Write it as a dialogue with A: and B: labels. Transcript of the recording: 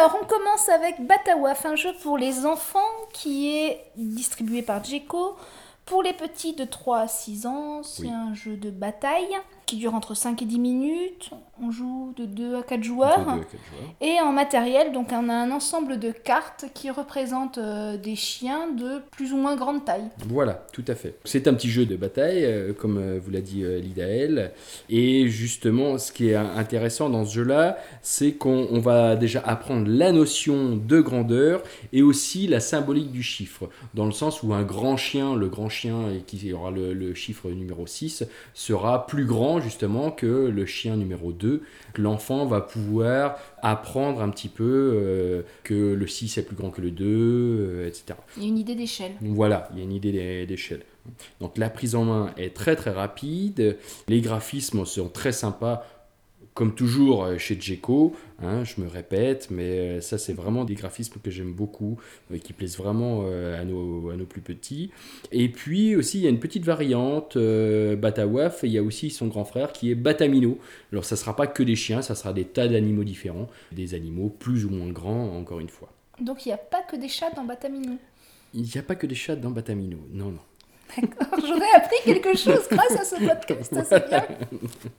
A: Alors, on commence avec Batawaf, un jeu pour les enfants qui est distribué par Djeco. Pour les petits de 3 à 6 ans, c'est
B: Oui.
A: un jeu de bataille qui dure entre 5 et 10 minutes. On joue de 2 à 4 joueurs. Et en matériel, donc on a un ensemble de cartes qui représentent euh, des chiens de plus ou moins grande taille.
B: Voilà, tout à fait. C'est un petit jeu de bataille, euh, comme euh, vous l'a dit Lidaël. Et justement, ce qui est intéressant dans ce jeu-là, c'est qu'on on va déjà apprendre la notion de grandeur et aussi la symbolique du chiffre. Dans le sens où un grand chien, le grand chien qui aura le, le chiffre numéro 6, sera plus grand justement que le chien numéro 2. L'enfant va pouvoir apprendre un petit peu euh, que le 6 est plus grand que le 2, euh, etc.
A: Il y a une idée d'échelle.
B: Voilà, il y a une idée d'é- d'échelle. Donc la prise en main est très très rapide, les graphismes sont très sympas, comme toujours euh, chez Djeco, hein, je me répète, mais ça c'est vraiment des graphismes que j'aime beaucoup, euh, qui plaisent vraiment à nos plus petits. Et puis aussi il y a une petite variante, euh, Batawaf, et il y a aussi son grand frère qui est Batamino. Alors ça sera pas que des chiens, ça sera des tas d'animaux différents, des animaux plus ou moins grands encore une fois.
A: Donc il n'y a pas que des chats dans Batamino.
B: Il n'y a pas que des chats dans Batamino, non non.
A: J'aurais appris quelque chose grâce à ce podcast, c'est bien.